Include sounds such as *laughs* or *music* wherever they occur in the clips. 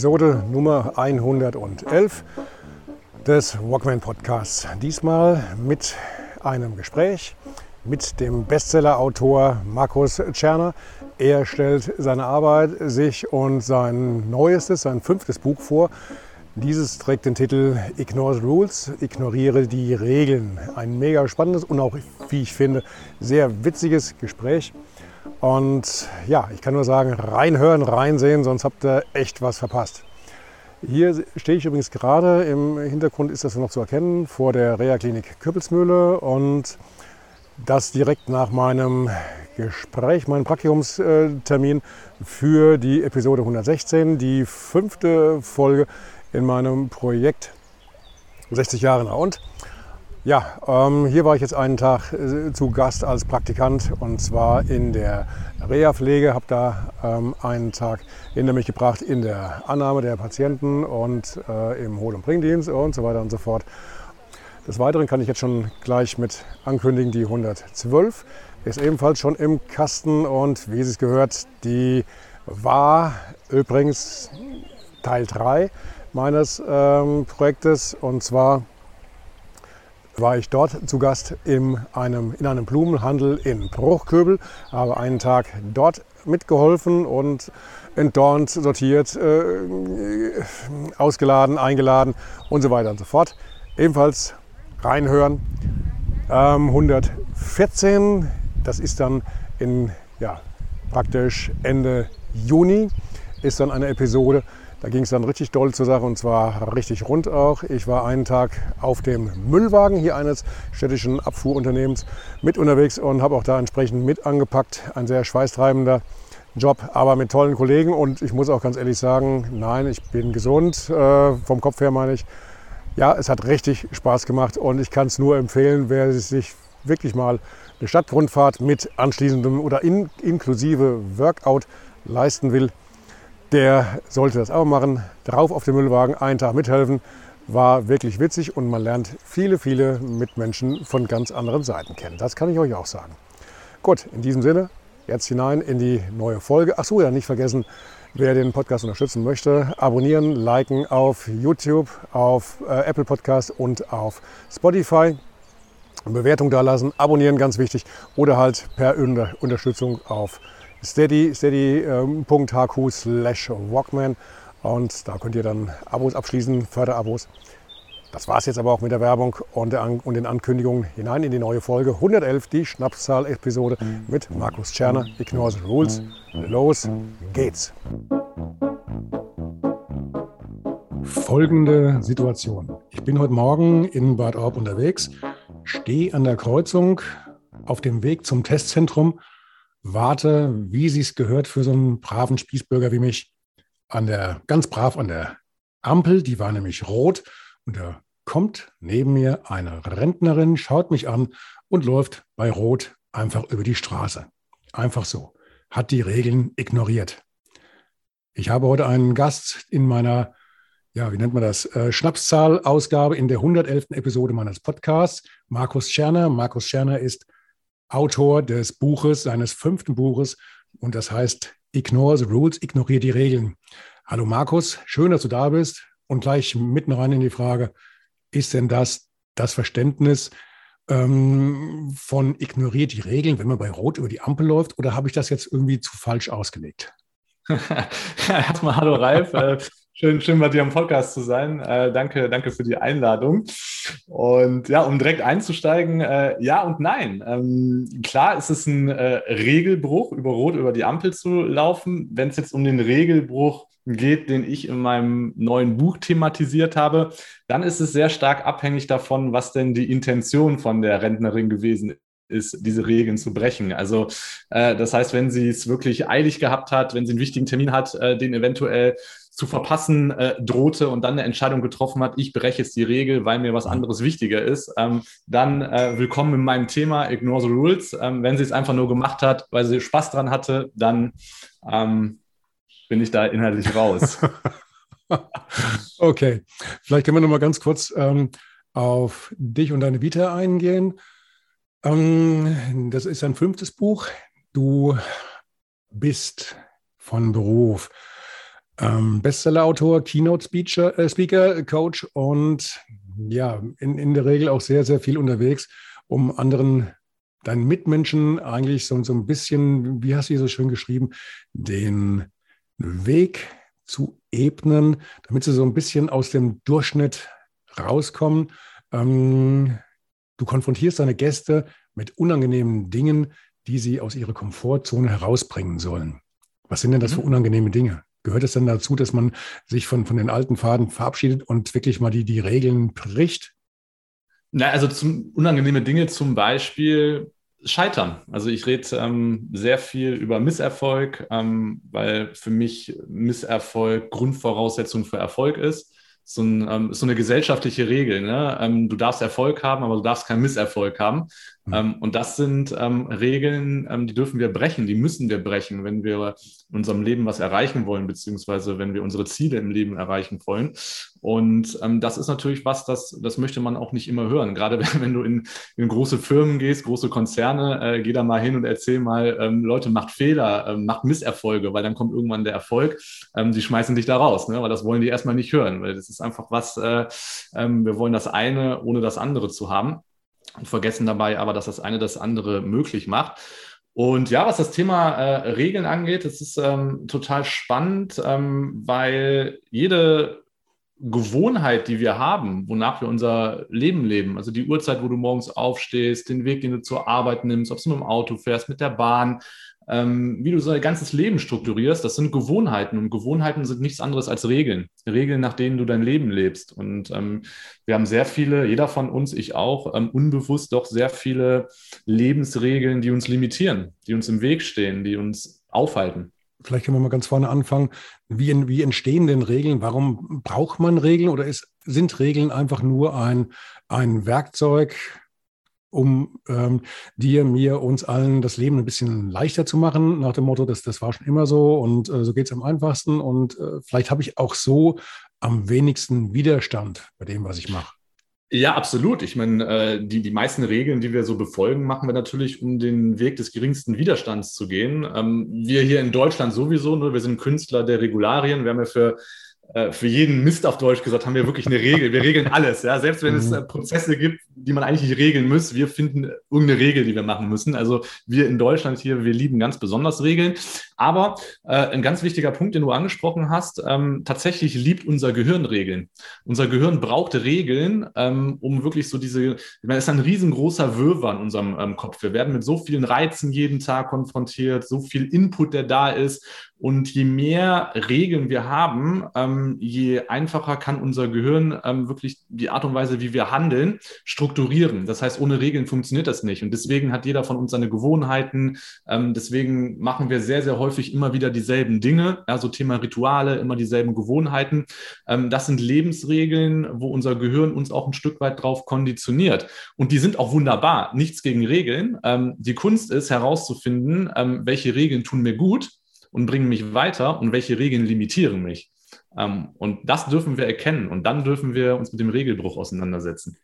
Episode Nummer 111 des Walkman Podcasts. Diesmal mit einem Gespräch mit dem Bestseller-Autor Markus Tscherner. Er stellt seine Arbeit, sich und sein neuestes, sein fünftes Buch vor. Dieses trägt den Titel Ignore the Rules, ignoriere die Regeln. Ein mega spannendes und auch, wie ich finde, sehr witziges Gespräch. Und ja, ich kann nur sagen, reinhören, reinsehen, sonst habt ihr echt was verpasst. Hier stehe ich übrigens gerade, im Hintergrund ist das noch zu erkennen, vor der Reha-Klinik Köppelsmühle und das direkt nach meinem Gespräch, meinem Praktikumstermin für die Episode 116, die fünfte Folge in meinem Projekt 60 Jahre nach und. Ja, ähm, hier war ich jetzt einen Tag äh, zu Gast als Praktikant und zwar in der Reha-Pflege. Habe da ähm, einen Tag hinter mich gebracht in der Annahme der Patienten und äh, im Hol- und Bringdienst und so weiter und so fort. Des Weiteren kann ich jetzt schon gleich mit ankündigen, die 112 ist ebenfalls schon im Kasten und wie es gehört, die war übrigens Teil 3 meines ähm, Projektes und zwar war ich dort zu Gast in einem, in einem Blumenhandel in Bruchköbel, habe einen Tag dort mitgeholfen und entdornt, sortiert, äh, ausgeladen, eingeladen und so weiter und so fort. Ebenfalls reinhören. Ähm, 114, das ist dann in ja, praktisch Ende Juni, ist dann eine Episode, da ging es dann richtig doll zur Sache und zwar richtig rund auch. Ich war einen Tag auf dem Müllwagen hier eines städtischen Abfuhrunternehmens mit unterwegs und habe auch da entsprechend mit angepackt. Ein sehr schweißtreibender Job, aber mit tollen Kollegen und ich muss auch ganz ehrlich sagen, nein, ich bin gesund, äh, vom Kopf her meine ich. Ja, es hat richtig Spaß gemacht und ich kann es nur empfehlen, wer sich wirklich mal eine Stadtrundfahrt mit anschließendem oder in, inklusive Workout leisten will, der sollte das auch machen. Drauf auf dem Müllwagen, einen Tag mithelfen. War wirklich witzig und man lernt viele, viele Mitmenschen von ganz anderen Seiten kennen. Das kann ich euch auch sagen. Gut, in diesem Sinne, jetzt hinein in die neue Folge. Ach so, ja, nicht vergessen, wer den Podcast unterstützen möchte, abonnieren, liken auf YouTube, auf äh, Apple Podcast und auf Spotify. Bewertung da lassen, abonnieren, ganz wichtig, oder halt per Unterstützung auf steady, steady.hq ähm, slash walkman und da könnt ihr dann Abos abschließen, Förderabos. Das war es jetzt aber auch mit der Werbung und, der An und den Ankündigungen hinein in die neue Folge 111, die Schnapszahl-Episode mit Markus Tscherner, Ignore the Rules. Los geht's! Folgende Situation. Ich bin heute Morgen in Bad Orb unterwegs, stehe an der Kreuzung auf dem Weg zum Testzentrum warte, wie sie es gehört für so einen braven Spießbürger wie mich, an der, ganz brav an der Ampel, die war nämlich rot und da kommt neben mir eine Rentnerin, schaut mich an und läuft bei Rot einfach über die Straße. Einfach so. Hat die Regeln ignoriert. Ich habe heute einen Gast in meiner, ja, wie nennt man das, äh, Schnapszahl-Ausgabe in der 111. Episode meines Podcasts. Markus Scherner. Markus Scherner ist Autor des Buches, seines fünften Buches. Und das heißt Ignore the Rules, ignoriere die Regeln. Hallo Markus, schön, dass du da bist. Und gleich mitten rein in die Frage, ist denn das das Verständnis ähm, von ignoriert die Regeln, wenn man bei Rot über die Ampel läuft? Oder habe ich das jetzt irgendwie zu falsch ausgelegt? *laughs* Erstmal hallo Ralf. Schön, schön bei dir am Podcast zu sein. Äh, danke, danke für die Einladung. Und ja, um direkt einzusteigen, äh, ja und nein. Ähm, klar ist es ein äh, Regelbruch, über Rot über die Ampel zu laufen. Wenn es jetzt um den Regelbruch geht, den ich in meinem neuen Buch thematisiert habe, dann ist es sehr stark abhängig davon, was denn die Intention von der Rentnerin gewesen ist ist, diese Regeln zu brechen. Also äh, das heißt, wenn sie es wirklich eilig gehabt hat, wenn sie einen wichtigen Termin hat, äh, den eventuell zu verpassen äh, drohte und dann eine Entscheidung getroffen hat, ich breche jetzt die Regel, weil mir was anderes wichtiger ist, ähm, dann äh, willkommen in meinem Thema Ignore the Rules. Ähm, wenn sie es einfach nur gemacht hat, weil sie Spaß dran hatte, dann ähm, bin ich da inhaltlich raus. *laughs* okay, vielleicht können wir noch mal ganz kurz ähm, auf dich und deine Vita eingehen. Ähm, das ist ein fünftes Buch. Du bist von Beruf ähm, Bestsellerautor, Keynote-Speaker, äh, Speaker, Coach und ja, in, in der Regel auch sehr, sehr viel unterwegs, um anderen, deinen Mitmenschen eigentlich so, so ein bisschen, wie hast du hier so schön geschrieben, den Weg zu ebnen, damit sie so ein bisschen aus dem Durchschnitt rauskommen. Ähm, du konfrontierst deine Gäste mit unangenehmen Dingen, die sie aus ihrer Komfortzone herausbringen sollen. Was sind denn das für mhm. unangenehme Dinge? Gehört es denn dazu, dass man sich von, von den alten Faden verabschiedet und wirklich mal die, die Regeln bricht? Na, also zum, unangenehme Dinge zum Beispiel Scheitern. Also ich rede ähm, sehr viel über Misserfolg, ähm, weil für mich Misserfolg Grundvoraussetzung für Erfolg ist so, ein, ähm, so eine gesellschaftliche Regel. Ne? Ähm, du darfst Erfolg haben, aber du darfst keinen Misserfolg haben. Mhm. Ähm, und das sind ähm, Regeln, ähm, die dürfen wir brechen, die müssen wir brechen, wenn wir in unserem Leben was erreichen wollen, beziehungsweise wenn wir unsere Ziele im Leben erreichen wollen. Und ähm, das ist natürlich was, das, das möchte man auch nicht immer hören. Gerade *laughs* wenn, du in, in große Firmen gehst, große Konzerne, äh, geh da mal hin und erzähl mal, ähm, Leute, macht Fehler, ähm, macht Misserfolge, weil dann kommt irgendwann der Erfolg. Ähm, die schmeißen dich da raus, ne? weil das wollen die erstmal nicht hören, weil das ist einfach was, äh, ähm, wir wollen das eine ohne das andere zu haben und vergessen dabei aber, dass das eine das andere möglich macht. Und ja, was das Thema äh, Regeln angeht, das ist ähm, total spannend, ähm, weil jede Gewohnheit, die wir haben, wonach wir unser Leben leben, also die Uhrzeit, wo du morgens aufstehst, den Weg, den du zur Arbeit nimmst, ob du mit dem Auto fährst, mit der Bahn, ähm, wie du so dein ganzes Leben strukturierst, das sind Gewohnheiten. Und Gewohnheiten sind nichts anderes als Regeln. Regeln, nach denen du dein Leben lebst. Und ähm, wir haben sehr viele, jeder von uns, ich auch, ähm, unbewusst doch sehr viele Lebensregeln, die uns limitieren, die uns im Weg stehen, die uns aufhalten. Vielleicht können wir mal ganz vorne anfangen. Wie, wie entstehen denn Regeln? Warum braucht man Regeln oder ist, sind Regeln einfach nur ein, ein Werkzeug, um ähm, dir, mir, uns allen das Leben ein bisschen leichter zu machen, nach dem Motto, dass das war schon immer so und äh, so geht es am einfachsten. Und äh, vielleicht habe ich auch so am wenigsten Widerstand bei dem, was ich mache. Ja, absolut. Ich meine, äh, die, die meisten Regeln, die wir so befolgen, machen wir natürlich, um den Weg des geringsten Widerstands zu gehen. Ähm, wir hier in Deutschland sowieso, nur wir sind Künstler der Regularien. Wir haben ja für für jeden Mist auf Deutsch gesagt, haben wir wirklich eine Regel. Wir regeln alles. Ja? Selbst wenn es mhm. äh, Prozesse gibt, die man eigentlich nicht regeln muss, wir finden irgendeine Regel, die wir machen müssen. Also wir in Deutschland hier, wir lieben ganz besonders Regeln. Aber äh, ein ganz wichtiger Punkt, den du angesprochen hast, ähm, tatsächlich liebt unser Gehirn Regeln. Unser Gehirn braucht Regeln, ähm, um wirklich so diese, ich meine, es ist ein riesengroßer Wirrwarr in unserem ähm, Kopf. Wir werden mit so vielen Reizen jeden Tag konfrontiert, so viel Input, der da ist. Und je mehr Regeln wir haben, ähm, je einfacher kann unser Gehirn ähm, wirklich die Art und Weise, wie wir handeln, strukturieren. Das heißt, ohne Regeln funktioniert das nicht. Und deswegen hat jeder von uns seine Gewohnheiten. Ähm, deswegen machen wir sehr, sehr häufig immer wieder dieselben Dinge. Also Thema Rituale, immer dieselben Gewohnheiten. Ähm, das sind Lebensregeln, wo unser Gehirn uns auch ein Stück weit drauf konditioniert. Und die sind auch wunderbar. Nichts gegen Regeln. Ähm, die Kunst ist herauszufinden, ähm, welche Regeln tun mir gut und bringen mich weiter und welche Regeln limitieren mich. Ähm, und das dürfen wir erkennen und dann dürfen wir uns mit dem Regelbruch auseinandersetzen.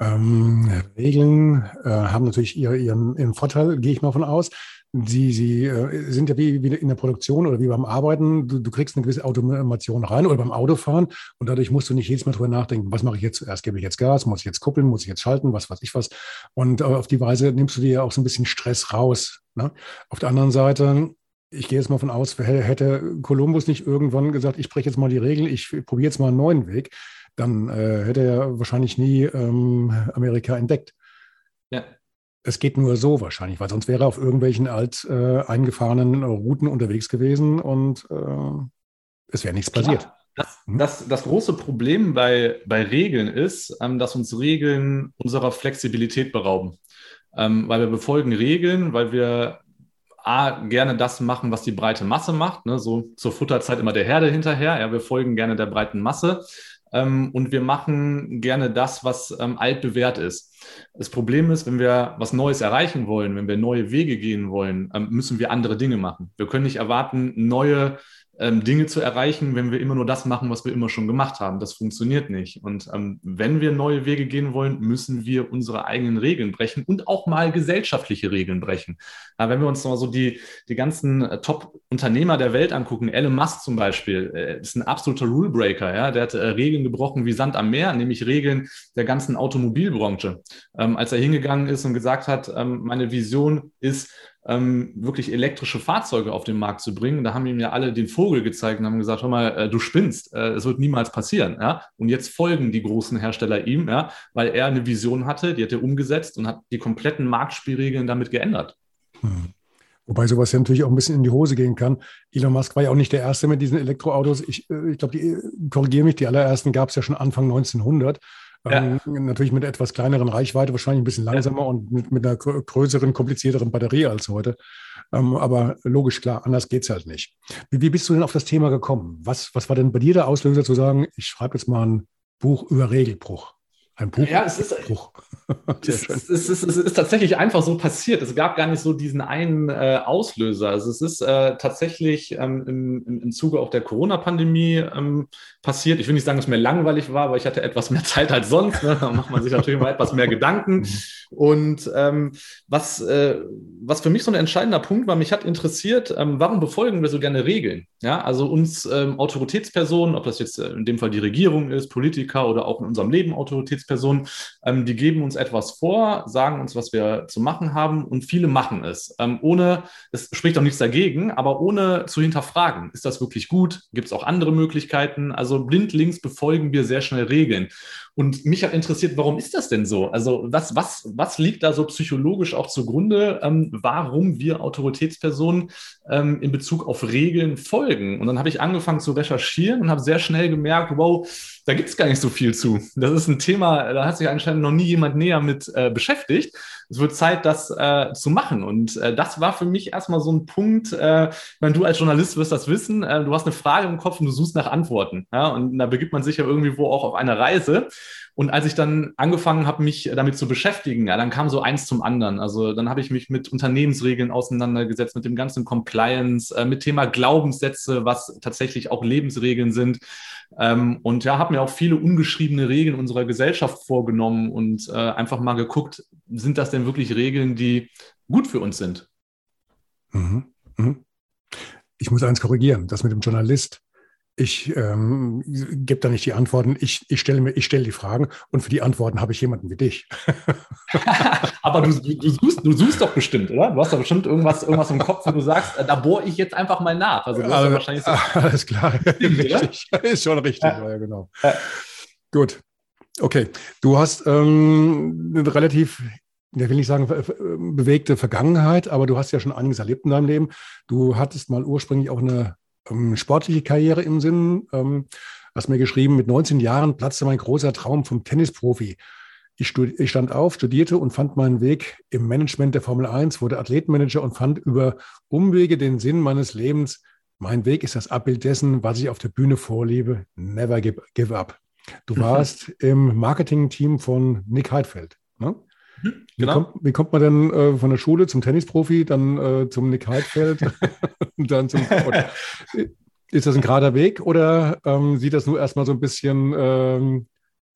Ähm, Regeln äh, haben natürlich ihr, ihren, ihren, Vorteil, gehe ich mal von aus. Sie, sie äh, sind ja wie, wie, in der Produktion oder wie beim Arbeiten. Du, du, kriegst eine gewisse Automation rein oder beim Autofahren und dadurch musst du nicht jedes Mal drüber nachdenken, was mache ich jetzt zuerst? Gebe ich jetzt Gas? Muss ich jetzt kuppeln? Muss ich jetzt schalten? Was weiß ich was? Und äh, auf die Weise nimmst du dir ja auch so ein bisschen Stress raus. Ne? Auf der anderen Seite ich gehe jetzt mal von aus, hätte Kolumbus nicht irgendwann gesagt, ich breche jetzt mal die Regeln, ich probiere jetzt mal einen neuen Weg, dann äh, hätte er wahrscheinlich nie ähm, Amerika entdeckt. Ja. Es geht nur so wahrscheinlich, weil sonst wäre er auf irgendwelchen alt äh, eingefahrenen Routen unterwegs gewesen und äh, es wäre nichts Klar. passiert. Das, hm? das, das, große Problem bei, bei Regeln ist, ähm, dass uns Regeln unserer Flexibilität berauben. Ähm, weil wir befolgen Regeln, weil wir A, gerne das machen, was die breite Masse macht. Ne? So zur Futterzeit immer der Herde hinterher. Ja, wir folgen gerne der breiten Masse. Ähm, und wir machen gerne das, was ähm, altbewährt ist. Das Problem ist, wenn wir was Neues erreichen wollen, wenn wir neue Wege gehen wollen, ähm, müssen wir andere Dinge machen. Wir können nicht erwarten, neue ähm, Dinge zu erreichen, wenn wir immer nur das machen, was wir immer schon gemacht haben. Das funktioniert nicht. Und ähm, wenn wir neue Wege gehen wollen, müssen wir unsere eigenen Regeln brechen und auch mal gesellschaftliche Regeln brechen. Ja, wenn wir uns mal so die, die ganzen äh, Top-Unternehmer der Welt angucken, Elon Musk zum Beispiel, äh, ist ein absoluter Rulebreaker. Ja? Der hat äh, Regeln gebrochen wie Sand am Meer, nämlich Regeln der ganzen Automobilbranche. Ähm, als er hingegangen ist und gesagt hat, ähm, meine Vision ist, ähm, wirklich elektrische Fahrzeuge auf den Markt zu bringen. Da haben ihm ja alle den Vogel gezeigt und haben gesagt, hör mal, äh, du spinnst, äh, es wird niemals passieren. Ja? Und jetzt folgen die großen Hersteller ihm, ja? weil er eine Vision hatte, die hat er umgesetzt und hat die kompletten Marktspielregeln damit geändert. Hm. Wobei sowas ja natürlich auch ein bisschen in die Hose gehen kann. Elon Musk war ja auch nicht der Erste mit diesen Elektroautos. Ich, äh, ich glaube, die korrigiere mich, die allerersten gab es ja schon Anfang 1900. Ja. Ähm, natürlich mit etwas kleineren Reichweite, wahrscheinlich ein bisschen langsamer ja. und mit, mit, einer größeren, komplizierteren Batterie als heute. Ähm, aber logisch, klar, anders geht es halt nicht. Wie, wie, bist du denn auf das Thema gekommen? Was, was war denn bei dir der Auslöser zu sagen, ich schreibe jetzt mal ein Buch über Regelbruch? Ein Buch. Ja, es ist, *laughs* es, es, ist, es ist tatsächlich einfach so passiert. Es gab gar nicht so diesen einen äh, Auslöser. Also es ist äh, tatsächlich ähm, im, im, Zuge auch der Corona-Pandemie ähm, passiert. Ich will nicht sagen, dass es mir langweilig war, aber ich hatte etwas mehr Zeit als sonst. Ne? Da macht man sich natürlich mal etwas mehr Gedanken. Mhm. Und ähm, was, äh, was für mich so ein entscheidender Punkt war, mich hat interessiert, ähm, warum befolgen wir so gerne Regeln? Ja, also uns ähm, Autoritätspersonen, ob das jetzt äh, in dem Fall die Regierung ist, Politiker oder auch in unserem Leben Autoritätspersonen, Personen, ähm, die geben uns etwas vor, sagen uns, was wir zu machen haben und viele machen es. Ähm, ohne, es spricht auch nichts dagegen, aber ohne zu hinterfragen. Ist das wirklich gut? Gibt es auch andere Möglichkeiten? Also blindlings befolgen wir sehr schnell Regeln. Und mich hat interessiert, warum ist das denn so? Also was, was, was liegt da so psychologisch auch zugrunde, ähm, warum wir Autoritätspersonen ähm, in Bezug auf Regeln folgen? Und dann habe ich angefangen zu recherchieren und habe sehr schnell gemerkt, wow, da gibt es gar nicht so viel zu. Das ist ein Thema, da hat sich anscheinend noch nie jemand näher mit äh, beschäftigt. Es wird Zeit, das äh, zu machen. Und äh, das war für mich erstmal so ein Punkt, äh, wenn du als Journalist wirst das wissen, äh, du hast eine Frage im Kopf und du suchst nach Antworten. Ja? Und da begibt man sich ja irgendwie wo auch auf eine Reise. Und als ich dann angefangen habe, mich damit zu beschäftigen, ja, dann kam so eins zum anderen. Also dann habe ich mich mit Unternehmensregeln auseinandergesetzt, mit dem ganzen Compliance, äh, mit Thema Glaubenssätze, was tatsächlich auch Lebensregeln sind. Ähm, und ja, habe mir auch viele ungeschriebene Regeln unserer Gesellschaft vorgenommen und äh, einfach mal geguckt, sind das denn wirklich Regeln, die gut für uns sind? Mhm. Mhm. Ich muss eins korrigieren, das mit dem Journalist ich ähm, gebe da nicht die Antworten, ich, ich stelle mir, ich stelle die Fragen und für die Antworten habe ich jemanden wie dich. *laughs* Aber du, du, suchst, du suchst doch bestimmt, oder? Du hast doch bestimmt irgendwas, irgendwas im Kopf, wo du sagst, äh, da bohre ich jetzt einfach mal nach. Also du hast ja wahrscheinlich so *laughs* alles klar. *laughs* richtig. Ist schon richtig, ja, ja genau. Ja. Gut. Okay. Du hast ähm, eine relativ ich will nicht sagen bewegte Vergangenheit, aber du hast ja schon einiges erlebt in deinem Leben. Du hattest mal ursprünglich auch eine ähm, sportliche Karriere im Sinn. Ähm, hast mir geschrieben, mit 19 Jahren platzte mein großer Traum vom Tennisprofi. Ich, ich, stand auf, studierte und fand meinen Weg im Management der Formel 1, wurde Athletenmanager und fand über Umwege den Sinn meines Lebens. Mein Weg ist das Abbild dessen, was ich auf der Bühne vorlebe. Never give, give up. Du warst im Marketing-Team von Nick Heidfeld. Ne? Wie, genau. kommt, wie, kommt, man denn äh, von der Schule zum Tennisprofi, dann äh, zum Nick Heidfeld *laughs* und dann zum. Oder, *laughs* ist das ein gerader Weg oder ähm, sieht das nur erstmal so ein bisschen, ähm,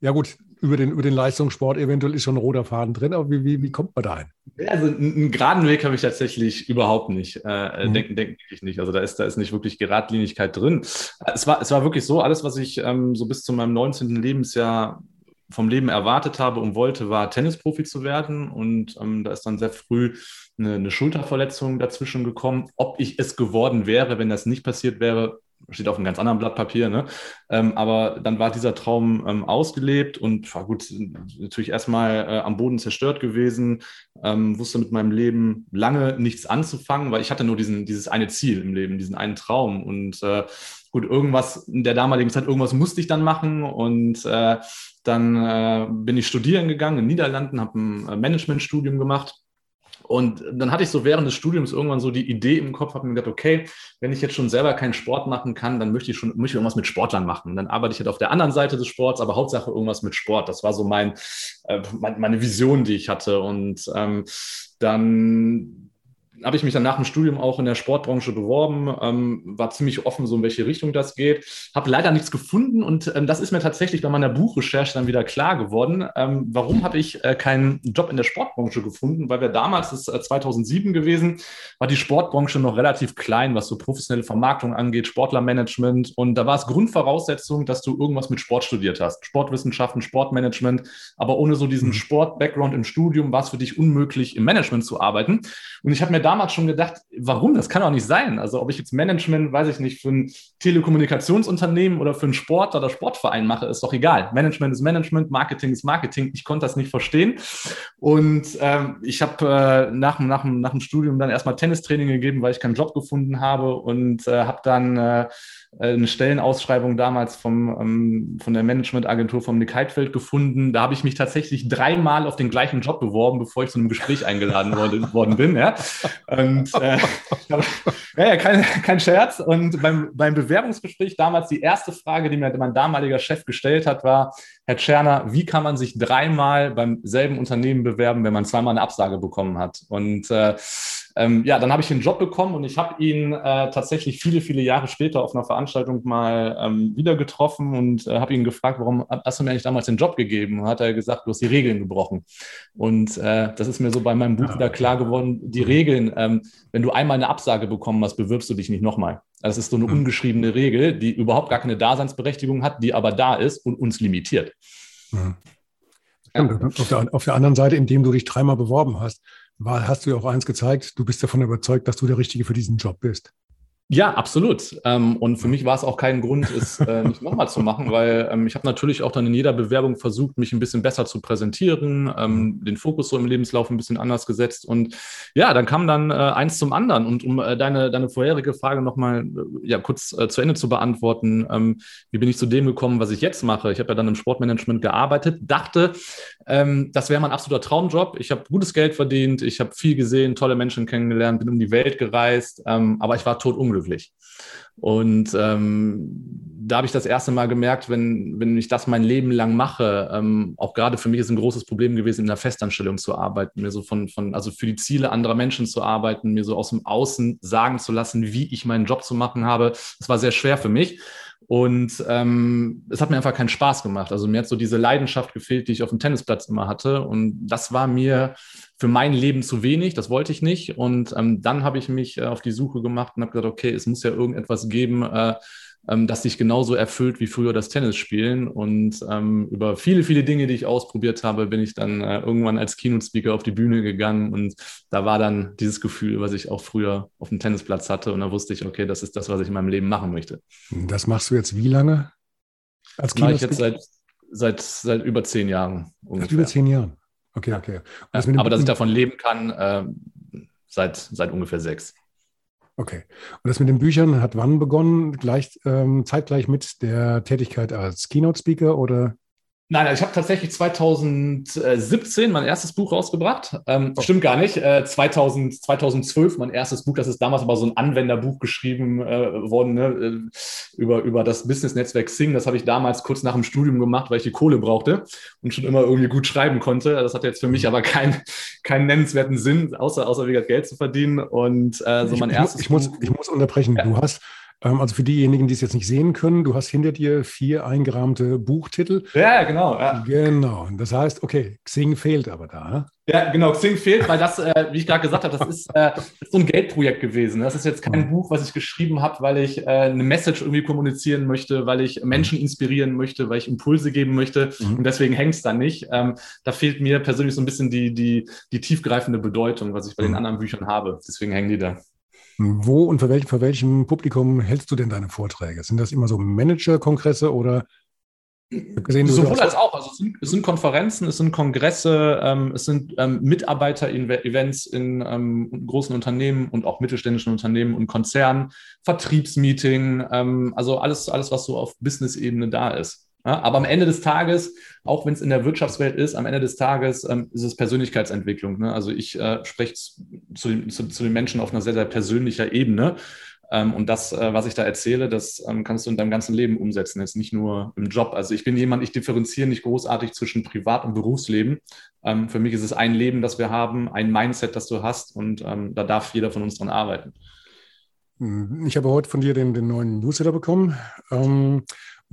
ja gut, über den, über den Leistungssport eventuell ist schon ein roter Faden drin, aber wie, wie, wie kommt man da hin? Also einen geraden Weg habe ich tatsächlich überhaupt nicht. Äh, mhm. Denken denke ich nicht. Also da ist, da ist nicht wirklich Geradlinigkeit drin. Es war, es war wirklich so, alles, was ich ähm, so bis zu meinem 19. Lebensjahr vom Leben erwartet habe und wollte, war Tennisprofi zu werden. Und ähm, da ist dann sehr früh eine, eine, Schulterverletzung dazwischen gekommen. Ob ich es geworden wäre, wenn das nicht passiert wäre, steht auf einem ganz anderen Blatt Papier. Ne? Ähm, aber dann war dieser Traum ähm, ausgelebt und war gut, natürlich erstmal äh, am Boden zerstört gewesen, ähm, wusste mit meinem Leben lange nichts anzufangen, weil ich hatte nur diesen, dieses eine Ziel im Leben, diesen einen Traum. Und äh, gut, irgendwas in der damaligen Zeit, irgendwas musste ich dann machen und äh, dann äh, bin ich studieren gegangen in den Niederlanden, habe ein äh, Managementstudium gemacht Und dann hatte ich so während des Studiums irgendwann so die Idee im Kopf, habe mir gedacht, okay, wenn ich jetzt schon selber keinen Sport machen kann, dann möchte ich schon möchte ich irgendwas mit Sportlern machen. Und dann arbeite ich halt auf der anderen Seite des Sports, aber Hauptsache irgendwas mit Sport. Das war so mein, äh, meine Vision, die ich hatte. Und ähm, dann habe ich mich dann nach dem Studium auch in der Sportbranche beworben, ähm, war ziemlich offen, so in welche Richtung das geht. Habe leider nichts gefunden und ähm, das ist mir tatsächlich bei meiner Buchrecherche dann wieder klar geworden. Ähm, warum habe ich äh, keinen Job in der Sportbranche gefunden? Weil wir damals, das ist äh, 2007 gewesen, war die Sportbranche noch relativ klein, was so professionelle Vermarktung angeht, Sportlermanagement. Und da war es Grundvoraussetzung, dass du irgendwas mit Sport studiert hast. Sportwissenschaften, Sportmanagement. Aber ohne so diesen mhm. Sport-Background im Studium war es für dich unmöglich, im Management zu arbeiten. Und ich habe mir damals schon gedacht, warum? Das kann doch nicht sein. Also ob ich jetzt Management, weiß ich nicht, für ein Telekommunikationsunternehmen oder für einen Sport oder Sportverein mache, ist doch egal. Management ist Management, Marketing ist Marketing. Ich konnte das nicht verstehen. Und ähm, ich habe äh, nach, nach, nach dem Studium dann erstmal Tennistraining gegeben, weil ich keinen Job gefunden habe und äh, habe dann äh, eine Stellenausschreibung damals vom, ähm, von der Managementagentur vom Nick Heidfeld gefunden. Da habe ich mich tatsächlich dreimal auf den gleichen Job beworben, bevor ich zu einem Gespräch eingeladen worden, *laughs* worden bin. Ja? Und äh, *laughs* ja, ja, kein, kein Scherz. Und beim, beim Bewerbungsgespräch damals die erste Frage, die mir mein damaliger Chef gestellt hat, war, Herr Tscherner, wie kann man sich dreimal beim selben Unternehmen bewerben, wenn man zweimal eine Absage bekommen hat? Und äh, ähm, ja, dann habe ich den Job bekommen und ich habe ihn äh, tatsächlich viele, viele Jahre später auf einer Veranstaltung mal ähm, wieder getroffen und äh, habe ihn gefragt, warum hast du mir eigentlich damals den Job gegeben? Und hat er gesagt, du hast die Regeln gebrochen. Und äh, das ist mir so bei meinem Buch ja. wieder klar geworden, die Regeln, ähm, wenn du einmal eine Absage bekommen hast, bewirbst du dich nicht nochmal. Das ist so eine hm. ungeschriebene Regel, die überhaupt gar keine Daseinsberechtigung hat, die aber da ist und uns limitiert. Mhm. Ja. Auf, der, auf der anderen Seite, indem du dich dreimal beworben hast, war, hast du ja auch eins gezeigt, du bist davon überzeugt, dass du der Richtige für diesen Job bist. Ja, absolut. Ähm, und für mich war es auch kein Grund, es äh, *laughs* nicht nochmal zu machen, weil ähm, ich habe natürlich auch dann in jeder Bewerbung versucht, mich ein bisschen besser zu präsentieren, ähm, den Fokus so im Lebenslauf ein bisschen anders gesetzt. Und ja, dann kam dann äh, eins zum anderen. Und um äh, deine, deine vorherige Frage nochmal äh, ja, kurz äh, zu Ende zu beantworten, ähm, wie bin ich zu dem gekommen, was ich jetzt mache? Ich habe ja dann im Sportmanagement gearbeitet, dachte, ähm, das wäre mein absoluter Traumjob. Ich habe gutes Geld verdient, ich habe viel gesehen, tolle Menschen kennengelernt, bin um die Welt gereist, ähm, aber ich war tot unglücklich. Und ähm, da habe ich das erste Mal gemerkt, wenn, wenn ich das mein Leben lang mache, ähm, auch gerade für mich ist ein großes Problem gewesen, in der Festanstellung zu arbeiten, mir so von, von, also für die Ziele anderer Menschen zu arbeiten, mir so aus dem Außen sagen zu lassen, wie ich meinen Job zu machen habe. Das war sehr schwer für mich. Und ähm, es hat mir einfach keinen Spaß gemacht. Also mir hat so diese Leidenschaft gefehlt, die ich auf dem Tennisplatz immer hatte. Und das war mir für mein Leben zu wenig. Das wollte ich nicht. Und ähm, dann habe ich mich äh, auf die Suche gemacht und habe gesagt, okay, es muss ja irgendetwas geben, äh, ähm, das sich genauso erfüllt wie früher das Tennisspielen. Und ähm, über viele, viele Dinge, die ich ausprobiert habe, bin ich dann äh, irgendwann als Keynote-Speaker auf die Bühne gegangen. Und da war dann dieses Gefühl, was ich auch früher auf dem Tennisplatz hatte. Und da wusste ich, okay, das ist das, was ich in meinem Leben machen möchte. Das machst du jetzt wie lange? Als Keynote-Speaker? ich jetzt seit, seit, seit über zehn Jahren. Ungefähr. Seit über zehn Jahren. Okay, okay. Ja, aber dass ich davon leben kann, äh, seit, seit ungefähr sechs. Okay. Und das mit den Büchern hat wann begonnen? Gleich, ähm, zeitgleich mit der Tätigkeit als Keynote-Speaker oder? Nein, ich habe tatsächlich 2017 mein erstes Buch rausgebracht. Ähm, oh. Stimmt gar nicht. Äh, 2000, 2012 mein erstes Buch. Das ist damals aber so ein Anwenderbuch geschrieben äh, worden ne? Äh, über, über das Business-Netzwerk Sing. Das habe ich damals kurz nach dem Studium gemacht, weil ich die Kohle brauchte und schon immer irgendwie gut schreiben konnte. Das hat jetzt für mich mhm. aber keinen keinen nennenswerten Sinn, außer, außer wieder Geld zu verdienen. Und äh, so mein ich, erstes ich, muss, ich muss unterbrechen. Ja. Du hast also für diejenigen, die es jetzt nicht sehen können, du hast hinter dir vier eingerahmte Buchtitel. Ja, genau. Ja. Genau. Das heißt, okay, Xing fehlt aber da. Ne? Ja, genau, Xing fehlt, weil das, äh, wie ich gerade gesagt habe, das ist, äh, so ein Geldprojekt gewesen. Das ist jetzt kein mhm. Buch, was ich geschrieben habe, weil ich äh, eine Message irgendwie kommunizieren möchte, weil ich Menschen inspirieren möchte, weil ich Impulse geben möchte. Mhm. Und deswegen hängt es da nicht. Ähm, da fehlt mir persönlich so ein bisschen die, die, die tiefgreifende Bedeutung, was ich bei mhm. den anderen Büchern habe. Deswegen hängen die da. Wo und für, welch, für welchem Publikum hältst du denn deine Vorträge? Sind das immer so Manager-Kongresse oder Gesehen, Sowohl als auch. Also es sind, es sind, Konferenzen, es sind Kongresse, ähm, es sind ähm, Mitarbeiter-Events in ähm, großen Unternehmen und auch mittelständischen Unternehmen und Konzernen, Vertriebsmeeting, ähm, also alles, alles, was so auf Business-Ebene da ist. Ja, aber am Ende des Tages, auch wenn es in der Wirtschaftswelt ist, am Ende des Tages ähm, ist es Persönlichkeitsentwicklung. Ne? Also ich äh, spreche zu, zu, zu, den Menschen auf einer sehr, sehr persönlicher Ebene. Ähm, und das, äh, was ich da erzähle, das ähm, kannst du in deinem ganzen Leben umsetzen, jetzt nicht nur im Job. Also ich bin jemand, ich differenziere nicht großartig zwischen Privat- und Berufsleben. Ähm, für mich ist es ein Leben, das wir haben, ein Mindset, das du hast und ähm, da darf jeder von uns dran arbeiten. Ich habe heute von dir den, den neuen Newsletter bekommen. Ähm,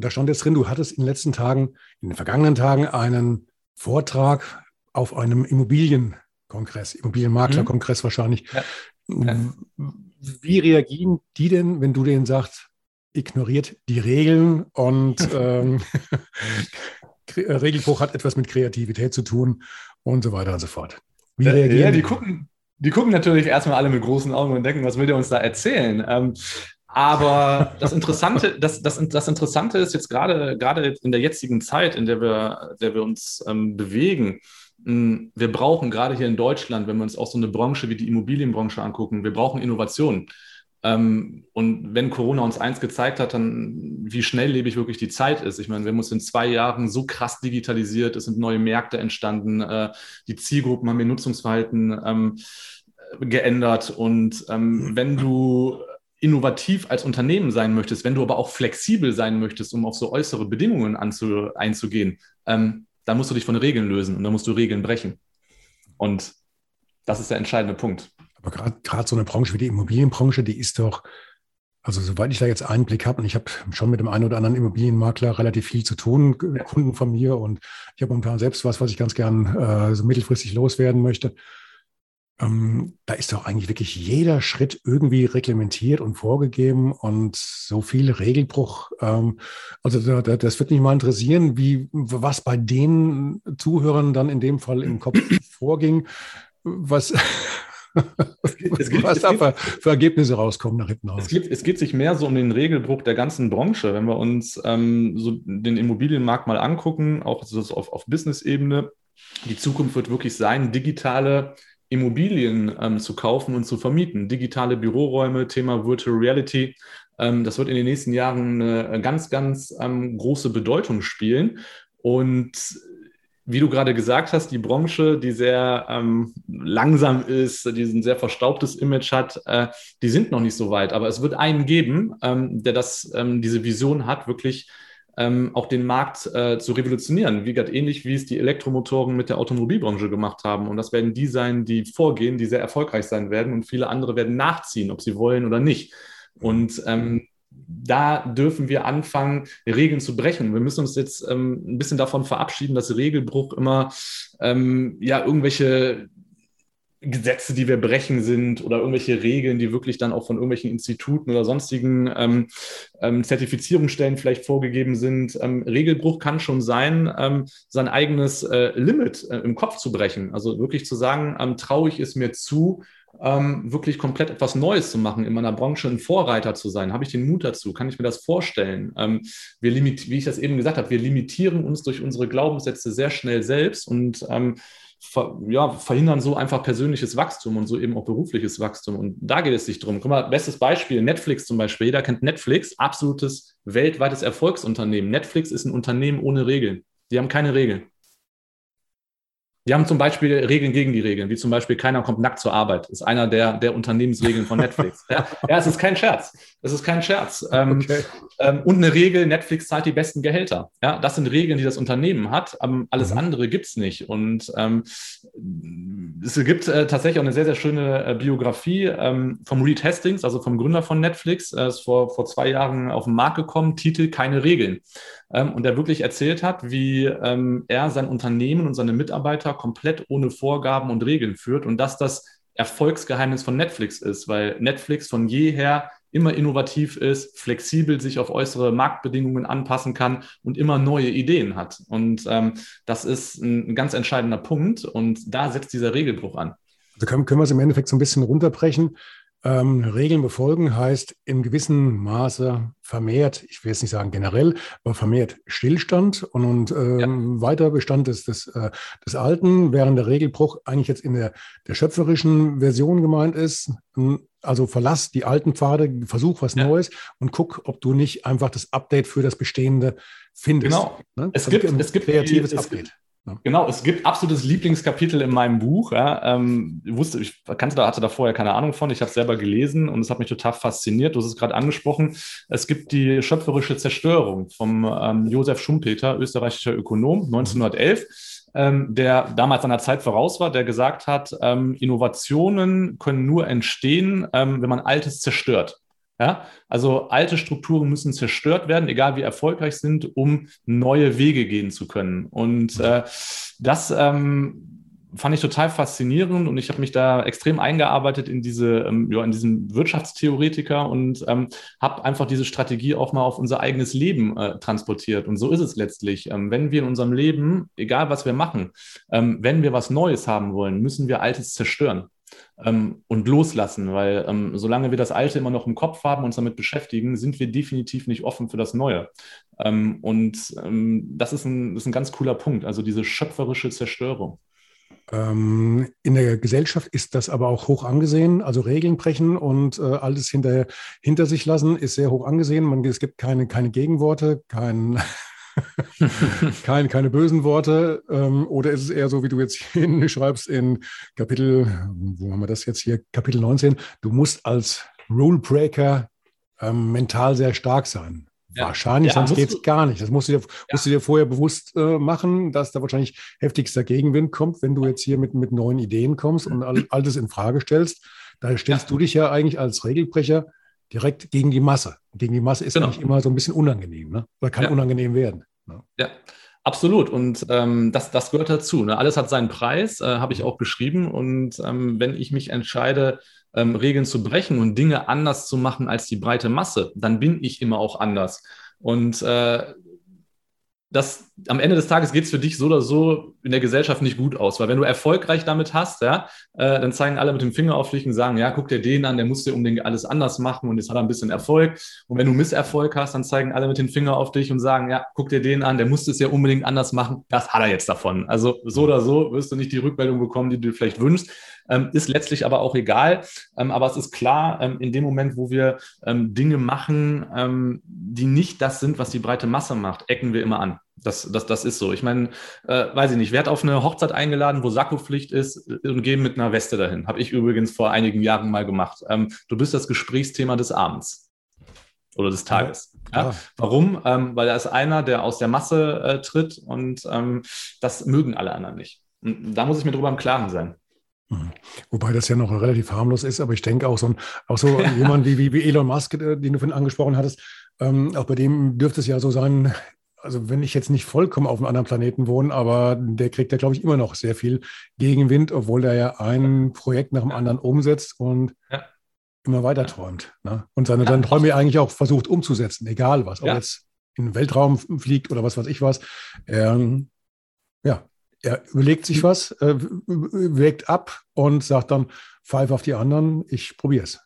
und da stand jetzt drin, du hattest in den letzten Tagen, in den vergangenen Tagen einen Vortrag auf einem Immobilienkongress, Immobilienmaklerkongress mhm. wahrscheinlich. Ja. Wie reagieren die denn, wenn du denen sagst, ignoriert die Regeln und *laughs* ähm, *laughs* Regelbruch hat etwas mit Kreativität zu tun und so weiter und so fort? Wie reagieren ja, die gucken, die gucken natürlich erstmal alle mit großen Augen und denken, was will der uns da erzählen? Ähm, aber das Interessante, das, das, das Interessante ist jetzt gerade, gerade in der jetzigen Zeit, in der wir, der wir uns ähm, bewegen, hm, wir brauchen gerade hier in Deutschland, wenn wir uns auch so eine Branche wie die Immobilienbranche angucken, wir brauchen Innovation. Ähm, und wenn Corona uns eins gezeigt hat, dann wie schnelllebig wirklich die Zeit ist. Ich meine, wir haben uns in zwei Jahren so krass digitalisiert, es sind neue Märkte entstanden, äh, die Zielgruppen haben ihr Nutzungsverhalten ähm, geändert. Und ähm, wenn du innovativ als Unternehmen sein möchtest, wenn du aber auch flexibel sein möchtest, um auf so äußere Bedingungen anzu, einzugehen, ähm, dann musst du dich von Regeln lösen und dann musst du Regeln brechen. Und das ist der entscheidende Punkt. Aber gerade so eine Branche wie die Immobilienbranche, die ist doch, also soweit ich da jetzt Einblick habe, und ich habe schon mit dem einen oder anderen Immobilienmakler relativ viel zu tun. Kunden von mir, und ich habe momentan selbst was, was ich ganz gern äh, so mittelfristig loswerden möchte. Ähm, da ist doch eigentlich wirklich jeder Schritt irgendwie reglementiert und vorgegeben und so viel Regelbruch. Ähm, also da, da, das wird mich mal interessieren, wie, was bei den Zuhörern dann in dem Fall im Kopf *clears throat* vorging, was, es gibt, was da für, für, Ergebnisse rauskommen nach hinten raus. Es, gibt, es geht sich mehr so um den Regelbruch der ganzen Branche. Wenn wir uns ähm, so den Immobilienmarkt mal angucken, auch so auf, auf Business-Ebene, die Zukunft wird wirklich sein, digitale Immobilien ähm, zu kaufen und zu vermieten. Digitale Büroräume, Thema Virtual Reality. Ähm, das wird in den nächsten Jahren eine ganz, ganz ähm, große Bedeutung spielen. Und wie du gerade gesagt hast, die Branche, die sehr ähm, langsam ist, die ein sehr verstaubtes Image hat, äh, die sind noch nicht so weit. Aber es wird einen geben, ähm, der das, ähm, diese Vision hat, wirklich ähm, auch den Markt äh, zu revolutionieren. Wie gerade ähnlich, wie es die Elektromotoren mit der Automobilbranche gemacht haben. Und das werden die sein, die vorgehen, die sehr erfolgreich sein werden. Und viele andere werden nachziehen, ob sie wollen oder nicht. Und ähm, da dürfen wir anfangen, Regeln zu brechen. Wir müssen uns jetzt ähm, ein bisschen davon verabschieden, dass Regelbruch immer ähm, ja irgendwelche Gesetze, die wir brechen sind oder irgendwelche Regeln, die wirklich dann auch von irgendwelchen Instituten oder sonstigen ähm, ähm, Zertifizierungsstellen vielleicht vorgegeben sind. Ähm, Regelbruch kann schon sein, ähm, sein eigenes äh, Limit äh, im Kopf zu brechen. Also wirklich zu sagen, traue ich es mir zu, ähm, wirklich komplett etwas Neues zu machen, in meiner Branche ein Vorreiter zu sein? Habe ich den Mut dazu? Kann ich mir das vorstellen? Ähm, wir limit wie ich das eben gesagt habe, wir limitieren uns durch unsere Glaubenssätze sehr schnell selbst und ver ja, verhindern so einfach persönliches Wachstum und so eben auch berufliches Wachstum. Und da geht es sich drum. Guck mal, bestes Beispiel, Netflix zum Beispiel. Jeder kennt Netflix, absolutes weltweites Erfolgsunternehmen. Netflix ist ein Unternehmen ohne Regeln. Die haben keine Regeln. Die haben zum Beispiel Regeln gegen die Regeln, wie zum Beispiel keiner kommt nackt zur Arbeit. Das ist einer der, der Unternehmensregeln von Netflix. *laughs* ja, ja, es ist kein Scherz. Es ist kein Scherz. Ähm, okay. ähm, und eine Regel, Netflix zahlt die besten Gehälter. Ja, das sind Regeln, die das Unternehmen hat. Alles mhm. andere gibt's nicht. Und ähm, es gibt äh, tatsächlich auch eine sehr, sehr schöne äh, Biografie ähm, vom Reed Hastings, also vom Gründer von Netflix. Er ist vor, vor zwei Jahren auf den Markt gekommen, Titel Keine Regeln ähm, und der wirklich erzählt hat, wie ähm, er sein Unternehmen und seine Mitarbeiter komplett ohne Vorgaben und Regeln führt und dass das Erfolgsgeheimnis von Netflix ist, weil Netflix von jeher immer innovativ ist, flexibel sich auf äußere Marktbedingungen anpassen kann und immer neue Ideen hat. Und ähm, das ist ein, ganz entscheidender Punkt und da setzt dieser Regelbruch an. Also können, können wir es im Endeffekt so ein bisschen runterbrechen. Ähm, Regeln befolgen heißt in gewissem Maße vermehrt, ich will jetzt nicht sagen generell, aber vermehrt Stillstand und, und ähm, ja. weiter Bestand des, des, äh, des Alten, während der Regelbruch eigentlich jetzt in der, der schöpferischen Version gemeint ist. Also verlass die alten Pfade, versuch was ja. Neues und guck, ob du nicht einfach das Update für das Bestehende findest. Genau. Ne? Es, also gibt, es gibt kreatives die, es Update. Gibt, Genau, es gibt absolutes Lieblingskapitel in meinem Buch. Ja. Ähm, ich wusste, ich kannte hatte da vorher keine Ahnung von. Ich habe es selber gelesen und es hat mich total fasziniert. Du hast es gerade angesprochen. Es gibt die schöpferische Zerstörung vom ähm, Josef Schumpeter, österreichischer Ökonom, 1911 ähm, der damals seiner Zeit voraus war, der gesagt hat, ähm, Innovationen können nur entstehen, ähm, wenn man Altes zerstört. Ja? Also alte Strukturen müssen zerstört werden, egal wie erfolgreich sind, um neue Wege gehen zu können. Und äh, das ähm, fand ich total faszinierend und ich habe mich da extrem eingearbeitet in diese, ähm, ja, in diesen Wirtschaftstheoretiker und ähm, habe einfach diese Strategie auch mal auf unser eigenes Leben äh, transportiert. Und so ist es letztlich. Ähm, wenn wir in unserem Leben, egal was wir machen, ähm, wenn wir was Neues haben wollen, müssen wir Altes zerstören ähm, und loslassen, weil ähm, solange wir das Alte immer noch im Kopf haben und uns damit beschäftigen, sind wir definitiv nicht offen für das Neue. Ähm, und ähm, das ist, ein, das ist ein ganz cooler Punkt, also diese schöpferische Zerstörung. Ähm, in der Gesellschaft ist das aber auch hoch angesehen. Also Regeln brechen und äh, alles hinter, hinter sich lassen ist sehr hoch angesehen. Man, es gibt keine, keine Gegenworte, kein, *laughs* keine, keine bösen Worte. Ähm, oder ist es eher so, wie du jetzt hier schreibst in Kapitel, wo haben wir das jetzt hier, Kapitel 19, du musst als Rule Breaker ähm, mental sehr stark sein. Ja. Wahrscheinlich, ja, sonst geht es gar nicht. Das musst du dir, ja. musst du dir vorher bewusst äh, machen, dass da wahrscheinlich heftigster Gegenwind kommt, wenn du jetzt hier mit, mit neuen Ideen kommst und all, *clears throat* alles in Frage stellst. Da stellst du dich ja eigentlich als Regelbrecher direkt gegen die Masse. Gegen die Masse ist genau. eigentlich immer so ein bisschen unangenehm, ne? oder kann ja. unangenehm werden. Ne? Ja. Absolut. Und ähm, das, das gehört dazu. Ne? Alles hat seinen Preis, äh, habe ich auch geschrieben. Und ähm, wenn ich mich entscheide, ähm, Regeln zu brechen und Dinge anders zu machen als die breite Masse, dann bin ich immer auch anders. Und äh, das, am Ende des Tages geht es für dich so oder so in der Gesellschaft nicht gut aus, weil wenn du erfolgreich damit hast, ja, äh, dann zeigen alle mit dem Finger auf dich und sagen, ja, guck dir den an, der musste unbedingt alles anders machen und jetzt hat er ein bisschen Erfolg. Und wenn du Misserfolg hast, dann zeigen alle mit dem Finger auf dich und sagen, ja, guck dir den an, der musste es ja unbedingt anders machen. Das hat er jetzt davon. Also so oder so wirst du nicht die Rückmeldung bekommen, die du vielleicht wünschst. Ähm, ist letztlich aber auch egal. Ähm, aber es ist klar, ähm, in dem Moment, wo wir ähm, Dinge machen, ähm, die nicht das sind, was die breite Masse macht, ecken wir immer an. Das, das, das ist so. Ich meine, äh, weiß ich nicht, wer hat auf eine Hochzeit eingeladen, wo Sakkopflicht ist äh, und gehen mit einer Weste dahin? Habe ich übrigens vor einigen Jahren mal gemacht. Ähm, du bist das Gesprächsthema des Abends oder des Tages. Ja, ja. Warum? Ähm, weil er ist einer, der aus der Masse äh, tritt und ähm, das mögen alle anderen nicht. Und da muss ich mir drüber im Klaren sein. Mhm. Wobei das ja noch relativ harmlos ist, aber ich denke auch so, ein, auch so jemand wie, wie Elon Musk, äh, den du vorhin angesprochen hattest, ähm, auch bei dem dürfte es ja so sein, also wenn ich jetzt nicht vollkommen auf einem anderen Planeten wohne, aber der kriegt ja, glaube ich, immer noch sehr viel Gegenwind, obwohl er ja ein Projekt nach dem anderen umsetzt und ja. immer weiter träumt. Ne? Und seine, seine Träume eigentlich auch versucht umzusetzen, egal was, ob ja. jetzt in den Weltraum fliegt oder was weiß ich was. Ähm, ja, er überlegt sich was, äh, wägt ab und sagt dann, pfeif auf die anderen, ich probiere es.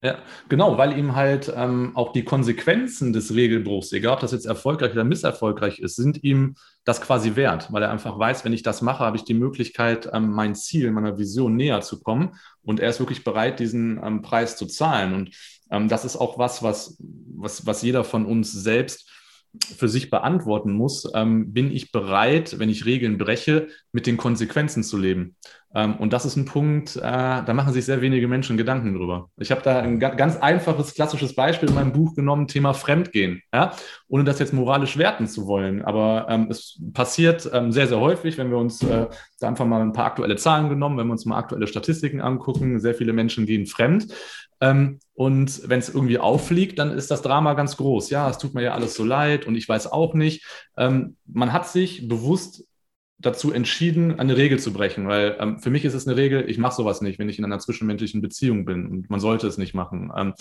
Ja, genau, weil ihm halt ähm, auch die Konsequenzen des Regelbruchs, egal ob das jetzt erfolgreich oder misserfolgreich ist, sind ihm das quasi wert, weil er einfach weiß, wenn ich das mache, habe ich die Möglichkeit, ähm, mein Ziel, meiner Vision näher zu kommen. Und er ist wirklich bereit, diesen ähm, Preis zu zahlen. Und ähm, das ist auch was, was, was, was jeder von uns selbst für sich beantworten muss, ähm, bin ich bereit, wenn ich Regeln breche, mit den Konsequenzen zu leben. Ähm, und das ist ein Punkt, äh, da machen sich sehr wenige Menschen Gedanken drüber. Ich habe da ein ganz einfaches, klassisches Beispiel in meinem Buch genommen, Thema Fremdgehen, ja? ohne das jetzt moralisch werten zu wollen. Aber ähm, es passiert ähm, sehr, sehr häufig, wenn wir uns äh, da einfach mal ein paar aktuelle Zahlen genommen, wenn wir uns mal aktuelle Statistiken angucken, sehr viele Menschen gehen fremd. Ähm, und wenn es irgendwie auffliegt, dann ist das Drama ganz groß. Ja, es tut mir ja alles so leid und ich weiß auch nicht. Ähm, man hat sich bewusst dazu entschieden, eine Regel zu brechen, weil ähm, für mich ist es eine Regel, ich mache sowas nicht, wenn ich in einer zwischenmenschlichen Beziehung bin und man sollte es nicht machen. Ähm,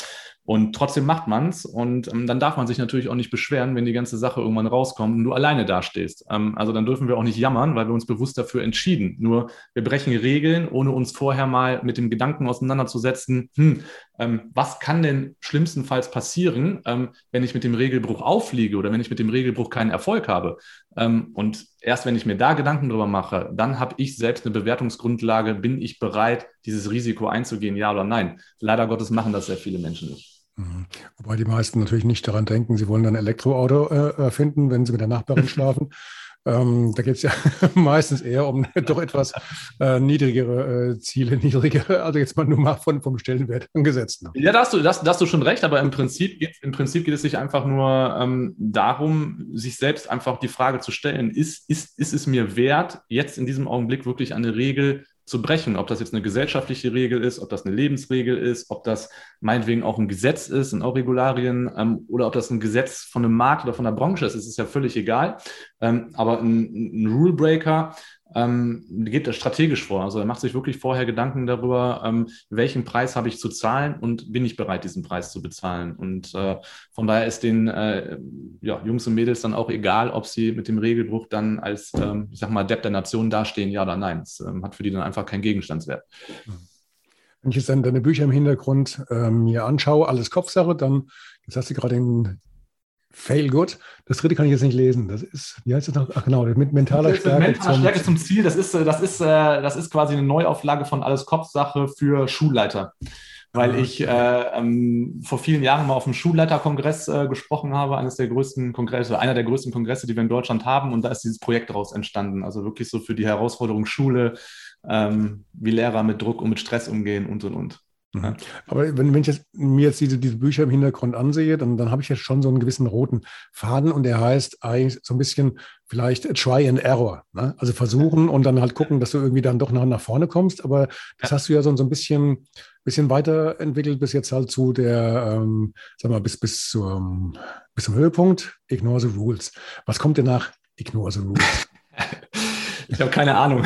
Und trotzdem macht man es und ähm, dann darf man sich natürlich auch nicht beschweren, wenn die ganze Sache irgendwann rauskommt und du alleine dastehst. Ähm, also dann dürfen wir auch nicht jammern, weil wir uns bewusst dafür entschieden. Nur wir brechen Regeln, ohne uns vorher mal mit dem Gedanken auseinanderzusetzen, hm, ähm, was kann denn schlimmstenfalls passieren, ähm, wenn ich mit dem Regelbruch auffliege oder wenn ich mit dem Regelbruch keinen Erfolg habe. Ähm, und erst wenn ich mir da Gedanken drüber mache, dann habe ich selbst eine Bewertungsgrundlage, bin ich bereit, dieses Risiko einzugehen, ja oder nein. Leider Gottes machen das sehr viele Menschen nicht. Mhm. Wobei die meisten natürlich nicht daran denken, sie wollen dann ein Elektroauto äh, erfinden, wenn sie mit der Nachbarin schlafen. *laughs* Ähm, da geht es ja *laughs* meistens eher um *laughs* doch etwas äh, niedrigere äh, Ziele, *laughs* niedrigere, also jetzt mal nur mal von, vom Stellenwert angesetzt. Ne? Ja, da hast, du, da, da hast du schon recht, aber im Prinzip, geht, im Prinzip geht es sich einfach nur ähm, darum, sich selbst einfach die Frage zu stellen, ist, ist, ist es mir wert, jetzt in diesem Augenblick wirklich eine Regel zu brechen. Ob das jetzt eine gesellschaftliche Regel ist, ob das eine Lebensregel ist, ob das meinetwegen auch ein Gesetz ist, und auch Regularien, ähm, oder ob das ein Gesetz von einem Markt oder von der Branche ist, ist, ist ja völlig egal. Ähm, aber ein, ein Rule Breaker ähm, geht strategisch vor. Also er macht sich wirklich vorher Gedanken darüber, ähm, welchen Preis habe ich zu zahlen und bin ich bereit, diesen Preis zu bezahlen. Und äh, von daher ist den äh, ja, Jungs und Mädels dann auch egal, ob sie mit dem Regelbruch dann als, ähm, ich sag mal, Depp der Nation dastehen, ja oder nein. Es ähm, hat für die dann einfach keinen Gegenstandswert. Wenn ich jetzt dann deine Bücher im Hintergrund äh, mir anschaue, alles Kopfsache, dann, jetzt hast du gerade den Fail Good. Das dritte kann ich jetzt nicht lesen. Das ist, wie heißt das noch? Ach genau, mit mentaler Stärke. Mentaler zum, Stärke zum Ziel. Das ist, äh, das, ist, äh, das ist quasi eine Neuauflage von Alles Kopfsache für Schulleiter. Weil ich äh, ähm, vor vielen Jahren mal auf dem Schulleiterkongress äh, gesprochen habe, eines der größten Kongresse, einer der größten Kongresse, die wir in Deutschland haben. Und da ist dieses Projekt daraus entstanden. Also wirklich so für die Herausforderung Schule, ähm, wie Lehrer mit Druck und mit Stress umgehen und und und. Mhm. Aber wenn, wenn ich jetzt, mir jetzt diese, diese Bücher im Hintergrund ansehe, dann, dann habe ich jetzt schon so einen gewissen roten Faden und der heißt eigentlich so ein bisschen vielleicht Try and Error. Ne? Also versuchen *laughs* und dann halt gucken, dass du irgendwie dann doch nach, nach vorne kommst. Aber das hast du ja so, so ein bisschen, bisschen weiterentwickelt bis jetzt halt zu der, ähm, sag mal, bis, bis, zum, bis zum Höhepunkt. Ignore the rules. Was kommt denn nach Ignore the rules? *laughs* *laughs* Ich habe keine Ahnung.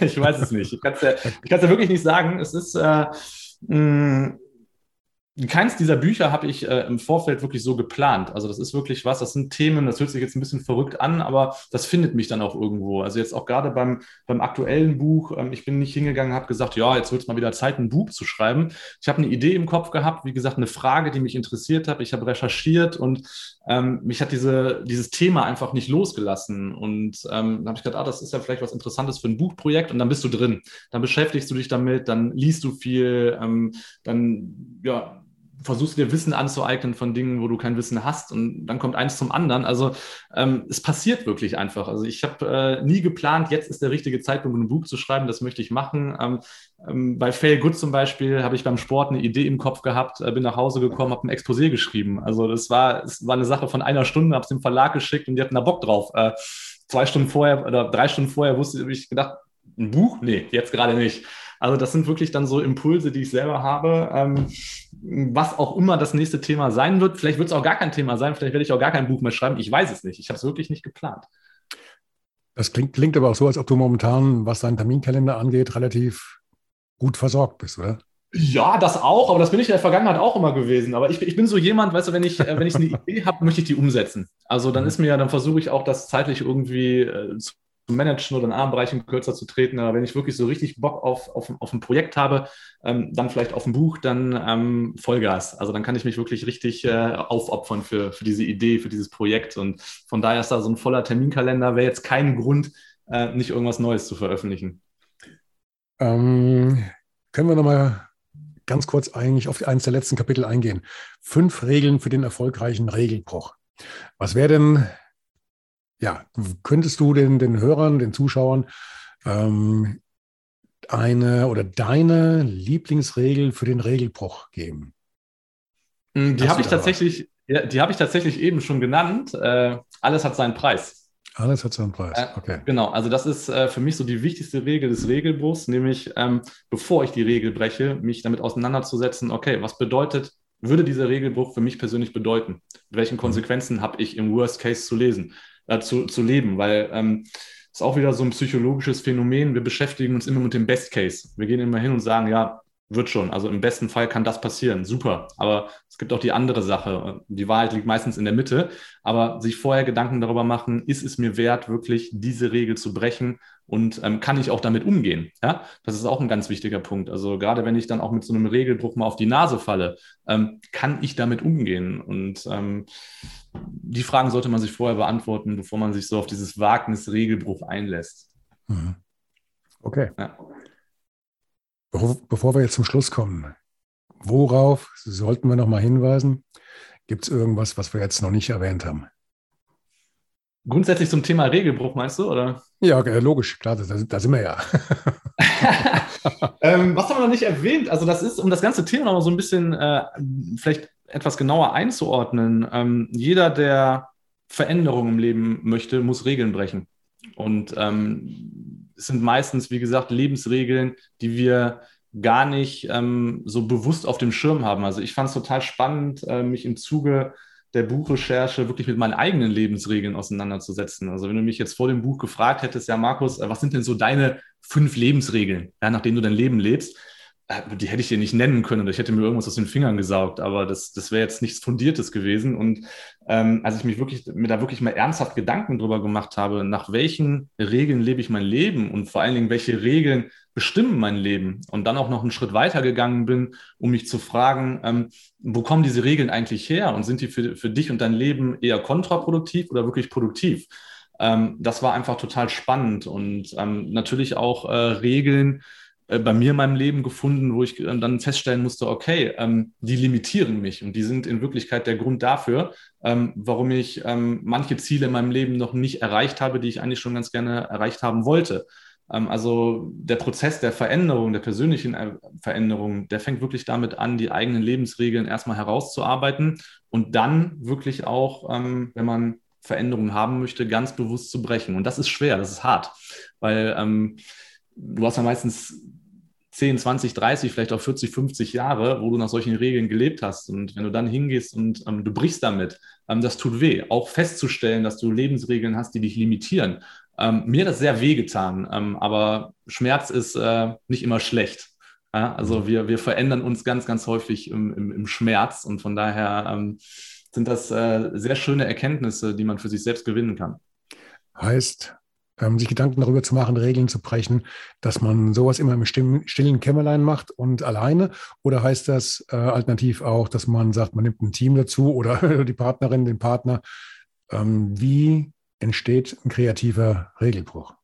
ich weiß es nicht. Ich kann es ja, ja wirklich nicht sagen. Es ist, äh, 嗯 keins dieser Bücher habe ich äh, im Vorfeld wirklich so geplant. Also das ist wirklich was, das sind Themen, das hört sich jetzt ein bisschen verrückt an, aber das findet mich dann auch irgendwo. Also jetzt auch gerade beim, beim aktuellen Buch, ähm, ich bin nicht hingegangen, habe gesagt, ja, jetzt wird es mal wieder Zeit, ein Buch zu schreiben. Ich habe eine Idee im Kopf gehabt, wie gesagt, eine Frage, die mich interessiert hat. Ich habe recherchiert und ähm, mich hat diese, dieses Thema einfach nicht losgelassen. Und ähm, dann habe ich gedacht, ah, das ist ja vielleicht was Interessantes für ein Buchprojekt und dann bist du drin. Dann beschäftigst du dich damit, dann liest du viel, ähm, dann, ja, versuchst dir Wissen anzueignen von Dingen, wo du kein Wissen hast und dann kommt eins zum anderen. Also ähm, es passiert wirklich einfach. Also ich habe äh, nie geplant, jetzt ist der richtige Zeitpunkt, ein Buch zu schreiben, das möchte ich machen. Ähm, ähm, bei Fail Good zum Beispiel habe ich beim Sport eine Idee im Kopf gehabt, äh, bin nach Hause gekommen, habe ein Exposé geschrieben. Also das war, es war eine Sache von einer Stunde, habe es dem Verlag geschickt und die hatten da Bock drauf. Äh, zwei Stunden vorher oder drei Stunden vorher wusste ich gedacht, ein Buch? Nee, jetzt gerade nicht. Also das sind wirklich dann so Impulse, die ich selber habe, ähm, was auch immer das nächste Thema sein wird. Vielleicht wird es auch gar kein Thema sein, vielleicht werde ich auch gar kein Buch mehr schreiben. Ich weiß es nicht. Ich habe es wirklich nicht geplant. Das klingt, klingt aber auch so, als ob du momentan, was deinen Terminkalender angeht, relativ gut versorgt bist, oder? Ja, das auch, aber das bin ich in der Vergangenheit auch immer gewesen. Aber ich, ich bin so jemand, weißt du, wenn ich, äh, wenn ich eine *laughs* Idee habe, möchte ich die umsetzen. Also dann mhm. ist mir ja, dann versuche ich auch das zeitlich irgendwie äh, zu zu managen oder in anderen Bereichen kürzer zu treten. Aber wenn ich wirklich so richtig Bock auf, auf, auf ein Projekt habe, ähm, dann vielleicht auf ein Buch, dann ähm, Vollgas. Also dann kann ich mich wirklich richtig äh, aufopfern für, für diese Idee, für dieses Projekt. Und von daher ist da so ein voller Terminkalender, wäre jetzt kein Grund, äh, nicht irgendwas Neues zu veröffentlichen. Ähm, können wir nochmal ganz kurz eigentlich auf eines der letzten Kapitel eingehen. Fünf Regeln für den erfolgreichen Regelbruch. Was wäre denn ja, könntest du den, den Hörern, den Zuschauern ähm, eine oder deine Lieblingsregel für den Regelbruch geben? Hm, die habe ich tatsächlich, ja, die habe ich tatsächlich eben schon genannt. Äh, alles hat seinen Preis. Alles hat seinen Preis. Äh, okay. Genau, also das ist äh, für mich so die wichtigste Regel des Regelbruchs, nämlich ähm, bevor ich die Regel breche, mich damit auseinanderzusetzen, okay, was bedeutet, würde dieser Regelbruch für mich persönlich bedeuten? Welchen mhm. Konsequenzen habe ich im Worst Case zu lesen? Äh, zu, zu leben, weil ähm, ist auch wieder so ein psychologisches Phänomen. Wir beschäftigen uns immer mit dem Best Case. Wir gehen immer hin und sagen, ja, wird schon. Also im besten Fall kann das passieren. Super. Aber es gibt auch die andere Sache. Die Wahrheit liegt meistens in der Mitte. Aber sich vorher Gedanken darüber machen, ist es mir wert, wirklich diese Regel zu brechen und ähm, kann ich auch damit umgehen? Ja, das ist auch ein ganz wichtiger Punkt. Also gerade wenn ich dann auch mit so einem Regelbruch mal auf die Nase falle, ähm, kann ich damit umgehen? Und ähm, die Fragen sollte man sich vorher beantworten, bevor man sich so auf dieses Wagnis Regelbruch einlässt. Mhm. Okay. Ja. Bevor, wir jetzt zum Schluss kommen, worauf sollten wir noch mal hinweisen? Gibt es irgendwas, was wir jetzt noch nicht erwähnt haben? Grundsätzlich zum Thema Regelbruch, meinst du, oder? Ja, logisch, klar, da, da sind wir ja. *laughs* ähm, was haben wir noch nicht erwähnt? Also, das ist, um das ganze Thema noch mal so ein bisschen äh, vielleicht etwas genauer einzuordnen. Ähm, jeder, der Veränderungen im Leben möchte, muss Regeln brechen. Und ähm, es sind meistens, wie gesagt, Lebensregeln, die wir gar nicht ähm, so bewusst auf dem Schirm haben. Also ich fand es total spannend, äh, mich im Zuge der Buchrecherche wirklich mit meinen eigenen Lebensregeln auseinanderzusetzen. Also wenn du mich jetzt vor dem Buch gefragt hättest, ja Markus, äh, was sind denn so deine fünf Lebensregeln, ja, nach denen du dein Leben lebst, die hätte ich dir nicht nennen können oder ich hätte mir irgendwas aus den Fingern gesaugt, aber das, das wäre jetzt nichts Fundiertes gewesen. Und ähm, als ich mich wirklich, mir da wirklich mal ernsthaft Gedanken drüber gemacht habe, nach welchen Regeln lebe ich mein Leben und vor allen Dingen, welche Regeln bestimmen mein Leben und dann auch noch einen Schritt weiter gegangen bin, um mich zu fragen, ähm, wo kommen diese Regeln eigentlich her und sind die für, für dich und dein Leben eher kontraproduktiv oder wirklich produktiv? Ähm, das war einfach total spannend und ähm, natürlich auch äh, Regeln, äh, bei mir in meinem Leben gefunden, wo ich äh, dann feststellen musste, okay, ähm, die limitieren mich und die sind in Wirklichkeit der Grund dafür, ähm, warum ich ähm, manche Ziele in meinem Leben noch nicht erreicht habe, die ich eigentlich schon ganz gerne erreicht haben wollte. Ähm, also der Prozess der Veränderung, der persönlichen äh, Veränderung, der fängt wirklich damit an, die eigenen Lebensregeln erstmal herauszuarbeiten und dann wirklich auch, ähm, wenn man Veränderungen haben möchte, ganz bewusst zu brechen. Und das ist schwer, das ist hart, weil ähm, du hast ja meistens 10, 20, 30, vielleicht auch 40, 50 Jahre, wo du nach solchen Regeln gelebt hast. Und wenn du dann hingehst und ähm, du brichst damit, ähm, das tut weh. Auch festzustellen, dass du Lebensregeln hast, die dich limitieren. Ähm, mir hat das sehr weh getan, ähm, aber Schmerz ist äh, nicht immer schlecht. Ja? Also wir, wir verändern uns ganz, ganz häufig im, im, im Schmerz und von daher ähm, sind das äh, sehr schöne Erkenntnisse, die man für sich selbst gewinnen kann. Heißt, ähm, sich Gedanken darüber zu machen, Regeln zu brechen, dass man sowas immer im stillen Kämmerlein macht und alleine? Oder heißt das äh, alternativ auch, dass man sagt, man nimmt ein Team dazu oder *laughs* die Partnerin, den Partner? Ähm, wie entsteht ein kreativer Regelbruch?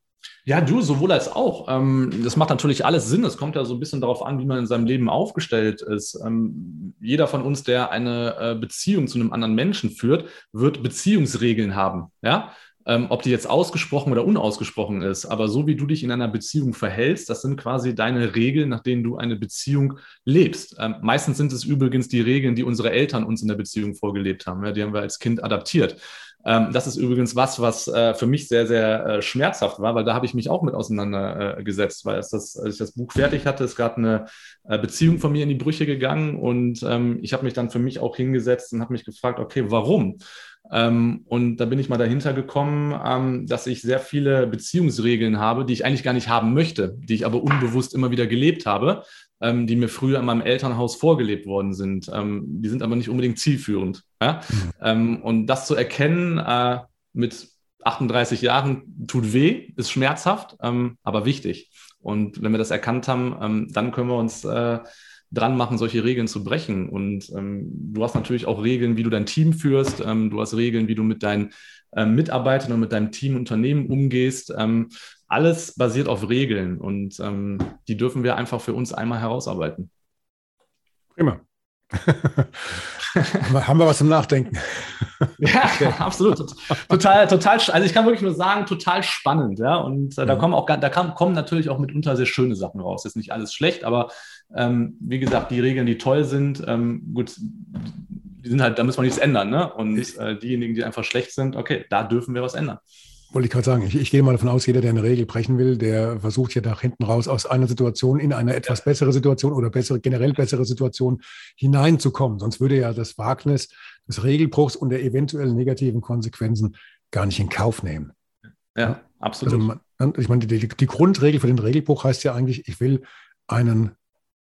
Ja, du, sowohl als auch. Ähm, das macht natürlich alles Sinn. Es kommt ja so ein bisschen darauf an, wie man in seinem Leben aufgestellt ist. Ähm, jeder von uns, der eine äh, Beziehung zu einem anderen Menschen führt, wird Beziehungsregeln haben. Ja, ähm, ob die jetzt ausgesprochen oder unausgesprochen ist. Aber so wie du dich in einer Beziehung verhältst, das sind quasi deine Regeln, nach denen du eine Beziehung lebst. Ähm, meistens sind es übrigens die Regeln, die unsere Eltern uns in der Beziehung vorgelebt haben. Ja, die haben wir als Kind adaptiert. Ähm, das ist übrigens was, was äh, für mich sehr, sehr äh, schmerzhaft war, weil da habe ich mich auch mit auseinandergesetzt, weil es das, als ich das Buch fertig hatte, ist gerade eine äh, Beziehung von mir in die Brüche gegangen und ähm, ich habe mich dann für mich auch hingesetzt und habe mich gefragt, okay, warum? Ähm, und da bin ich mal dahinter gekommen, ähm, dass ich sehr viele Beziehungsregeln habe, die ich eigentlich gar nicht haben möchte, die ich aber unbewusst immer wieder gelebt habe, ähm, die mir früher in meinem Elternhaus vorgelebt worden sind. Die sind aber nicht unbedingt zielführend. Mhm. und das zu erkennen äh, mit 38 Jahren tut weh, ist schmerzhaft, aber wichtig. Und wenn wir das erkannt haben, dann können wir uns äh, dran machen, solche Regeln zu brechen. Und ähm, du hast natürlich auch Regeln, wie du dein Team führst. Ähm, du hast Regeln, wie du mit deinen ähm, Mitarbeitern und mit deinem Team, Unternehmen umgehst. Ähm, alles basiert auf Regeln und ähm, die dürfen wir einfach für uns einmal herausarbeiten. Prima. *laughs* haben wir was zum Nachdenken. *laughs* ja, okay. absolut. Total, total, also ich kann wirklich nur sagen, total spannend, ja. Und äh, da kommen auch, da kam, kommen natürlich auch mitunter sehr schöne Sachen raus. Das ist nicht alles schlecht, aber ähm, wie gesagt, die Regeln, die toll sind, ähm, gut, die sind halt, da müssen wir nichts ändern, ne? Und äh, diejenigen, die einfach schlecht sind, okay, da dürfen wir was ändern. Wollte ich gerade sagen, ich, ich, gehe mal davon aus, jeder, der eine Regel brechen will, der versucht ja nach hinten raus aus einer Situation in eine etwas bessere Situation oder bessere, generell bessere Situation hineinzukommen. Sonst würde ja das Wagnis des Regelbruchs und der eventuellen negativen Konsequenzen gar nicht in Kauf nehmen. Ja, absolut. Also man, ich meine, die, die Grundregel für den Regelbruch heißt ja eigentlich, ich will einen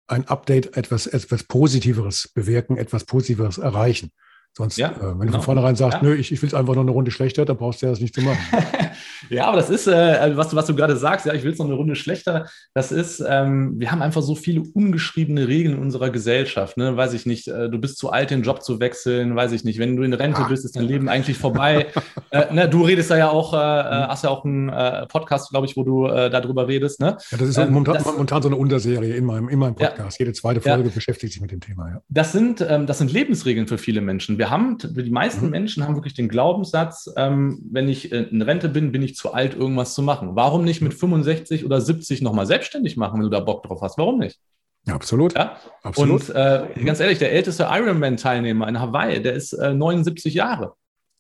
ein Update etwas, etwas Positiveres bewirken, etwas Positiveres erreichen. Sonst, ja, äh, wenn genau. du von vornherein sagst, ja. nö, ich, ich will es einfach noch eine Runde schlechter, dann brauchst du ja das nicht zu machen. *laughs* ja, aber das ist, äh, was, du, was du gerade sagst, ja, ich will es noch eine Runde schlechter. Das ist, ähm, wir haben einfach so viele ungeschriebene Regeln in unserer Gesellschaft. Ne? Weiß ich nicht, äh, du bist zu alt, den Job zu wechseln, weiß ich nicht. Wenn du in Rente ah. bist, ist dein Leben eigentlich vorbei. *laughs* äh, ne, du redest da ja auch, äh, mhm. hast ja auch einen äh, Podcast, glaube ich, wo du darüber redest. Ne? Ja, das ist ähm, momentan, das, momentan, so eine Unterserie in meinem, in meinem Podcast. Ja. Jede zweite Folge beschäftigt sich mit dem Thema. Ja. Das, sind, ähm, das sind Lebensregeln für viele Menschen. Wir haben, die meisten mhm. Menschen haben wirklich den Glaubenssatz, ähm, wenn ich äh, in Rente bin, bin ich zu alt, irgendwas zu machen. Warum nicht mit 65 oder 70 nochmal selbstständig machen, wenn du da Bock drauf hast? Warum nicht? Ja, absolut. Ja? absolut. Und äh, ganz ehrlich, der älteste Ironman-Teilnehmer in Hawaii, der ist äh, 79 Jahre.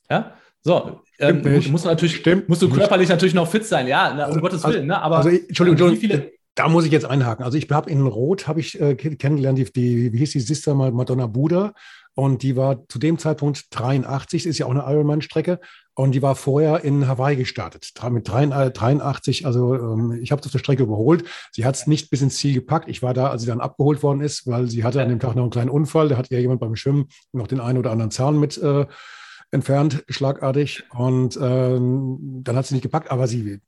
Ja, so, ähm, gut, musst du natürlich, Stimmt musst du körperlich natürlich noch fit sein, ja, na, um also, Gottes Willen, ne? aber also, Entschuldigung, wie viele, da muss ich jetzt einhaken. Also ich habe in Rot, habe ich äh, kennengelernt, die, die, wie hieß die Sister Madonna Buda und die war zu dem Zeitpunkt 83, ist ja auch eine Ironman-Strecke. Und die war vorher in Hawaii gestartet. Mit 83, also ähm, ich habe auf der Strecke überholt. Sie hat es nicht bis ins Ziel gepackt. Ich war da, als sie dann abgeholt worden ist, weil sie hatte an dem Tag noch einen kleinen Unfall. Da hat ihr jemand beim Schwimmen noch den einen oder anderen Zahn mit äh, entfernt, schlagartig. Und ähm, dann hat sie nicht gepackt, aber sie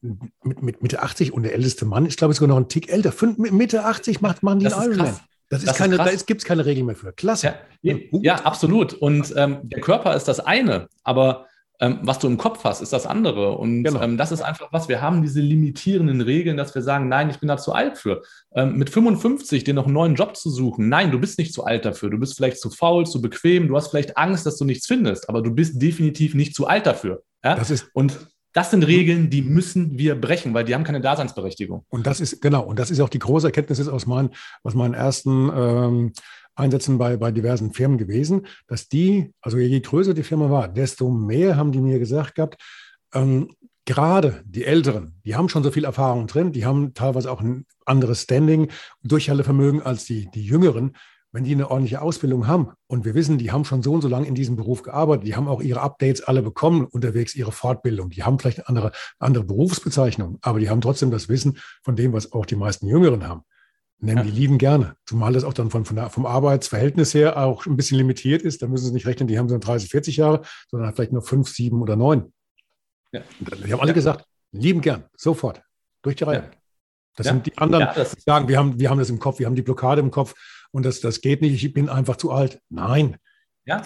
mit, mit Mitte 80 und der älteste Mann ist, glaube ich, sogar noch ein Tick älter. Fünf, Mitte 80 macht man den Ironman. Das, ist das keine, ist da gibt es keine Regel mehr für. Klasse. Ja, ja absolut. Und ähm, der Körper ist das eine, aber ähm, was du im Kopf hast, ist das andere. Und genau. ähm, das ist einfach was. Wir haben diese limitierenden Regeln, dass wir sagen, nein, ich bin da zu alt für. Ähm, mit 55 dir noch einen neuen Job zu suchen, nein, du bist nicht zu alt dafür. Du bist vielleicht zu faul, zu bequem, du hast vielleicht Angst, dass du nichts findest, aber du bist definitiv nicht zu alt dafür. Ja? Das ist, und das sind Regeln, die müssen wir brechen, weil die haben keine Daseinsberechtigung. Und das ist, genau, und das ist auch die große Erkenntnis aus meinen, aus meinen ersten ähm, Einsätzen bei, bei diversen Firmen gewesen, dass die, also je größer die Firma war, desto mehr haben die mir gesagt gehabt, ähm, gerade die Älteren, die haben schon so viel Erfahrung drin, die haben teilweise auch ein anderes Standing, Durchhaltevermögen als die, die Jüngeren wenn die eine ordentliche Ausbildung haben und wir wissen, die haben schon so und so lange in diesem Beruf gearbeitet, die haben auch ihre Updates alle bekommen, unterwegs ihre Fortbildung, die haben vielleicht eine andere, andere Berufsbezeichnung, aber die haben trotzdem das Wissen von dem, was auch die meisten Jüngeren haben. Nehmen ja. die lieben gerne. Zumal das auch dann von, von der, vom Arbeitsverhältnis her auch ein bisschen limitiert ist. Da müssen sie nicht rechnen, die haben so 30, 40 Jahre, sondern vielleicht nur fünf, sieben oder neun. Ja. Die haben alle ja. gesagt, lieben gern, sofort, durch die Reihe. Das sind die anderen, die sagen, wir haben, wir haben das im Kopf, wir haben die Blockade im Kopf und das, das geht nicht, ich bin einfach zu alt. Nein. Ja,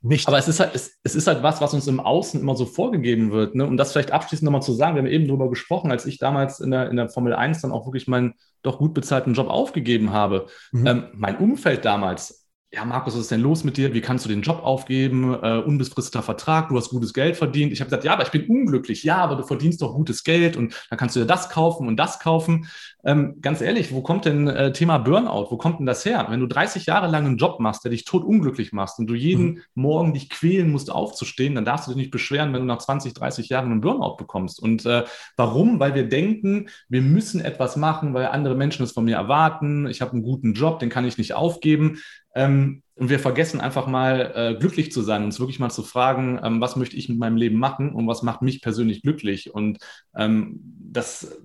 nicht. Aber es ist, halt, es, es, ist halt was, was uns im Außen immer so vorgegeben wird. Ne? Um das vielleicht abschließend nochmal zu sagen, wir haben eben darüber gesprochen, als ich damals in der, in der Formel 1 dann auch wirklich meinen doch gut bezahlten Job aufgegeben habe. Mhm. Ähm, mein Umfeld damals ja, Markus, was ist denn los mit dir? Wie kannst du den Job aufgeben? Äh, unbefristeter Vertrag, du hast gutes Geld verdient. Ich habe gesagt, ja, aber ich bin unglücklich. Ja, aber du verdienst doch gutes Geld und dann kannst du dir das kaufen und das kaufen. Ähm, ganz ehrlich, wo kommt denn äh, Thema Burnout? Wo kommt denn das her? Wenn du 30 Jahre lang einen Job machst, der dich tot unglücklich machst und du jeden mhm. Morgen dich quälen musst, aufzustehen, dann darfst du dich nicht beschweren, wenn du nach 20, 30 Jahren einen Burnout bekommst. Und äh, warum? Weil wir denken, wir müssen etwas machen, weil andere Menschen es von mir erwarten. Ich habe einen guten Job, den kann ich nicht aufgeben. Ähm, und wir vergessen einfach mal äh, glücklich zu sein, uns wirklich mal zu fragen, ähm, was möchte ich mit meinem Leben machen und was macht mich persönlich glücklich. Und ähm, das,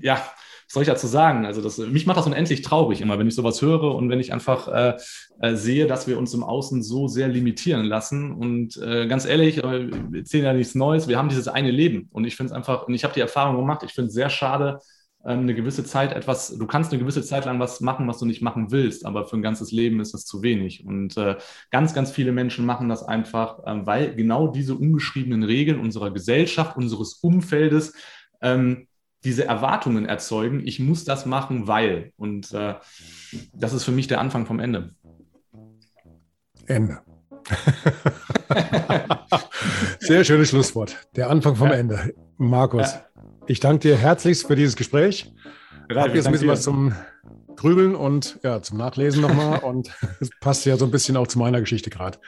ja, soll ich dazu sagen? Also das, mich macht das unendlich traurig immer, wenn ich sowas höre und wenn ich einfach äh, äh, sehe, dass wir uns im Außen so sehr limitieren lassen. Und äh, ganz ehrlich, äh, wir erzählen ja nichts Neues. Wir haben dieses eine Leben und ich finde es einfach, und ich habe die Erfahrung gemacht, ich finde es sehr schade, ähm, eine gewisse Zeit etwas, du kannst eine gewisse Zeit lang was machen, was du nicht machen willst, aber für ein ganzes Leben ist das zu wenig. Und äh, ganz, ganz viele Menschen machen das einfach, ähm, weil genau diese ungeschriebenen Regeln unserer Gesellschaft, unseres Umfeldes, ähm, diese Erwartungen erzeugen, ich muss das machen, weil. Und äh, das ist für mich der Anfang vom Ende. Ende. Sehr schönes Schlusswort. Der Anfang vom ja. Ende. Markus. Ja. Ich danke dir herzlichst für dieses Gespräch. Ich habe jetzt ein bisschen was zum Grübeln und ja, zum Nachlesen nochmal. *laughs* und es passt ja so ein bisschen auch zu meiner Geschichte gerade.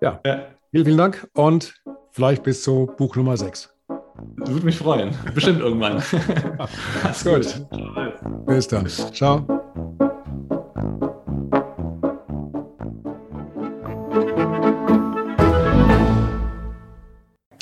Ja. ja, vielen, vielen Dank und vielleicht bis zu Buch Nummer 6. Würde mich freuen. Bestimmt irgendwann. *laughs* Alles gut. Bis dann. Ciao.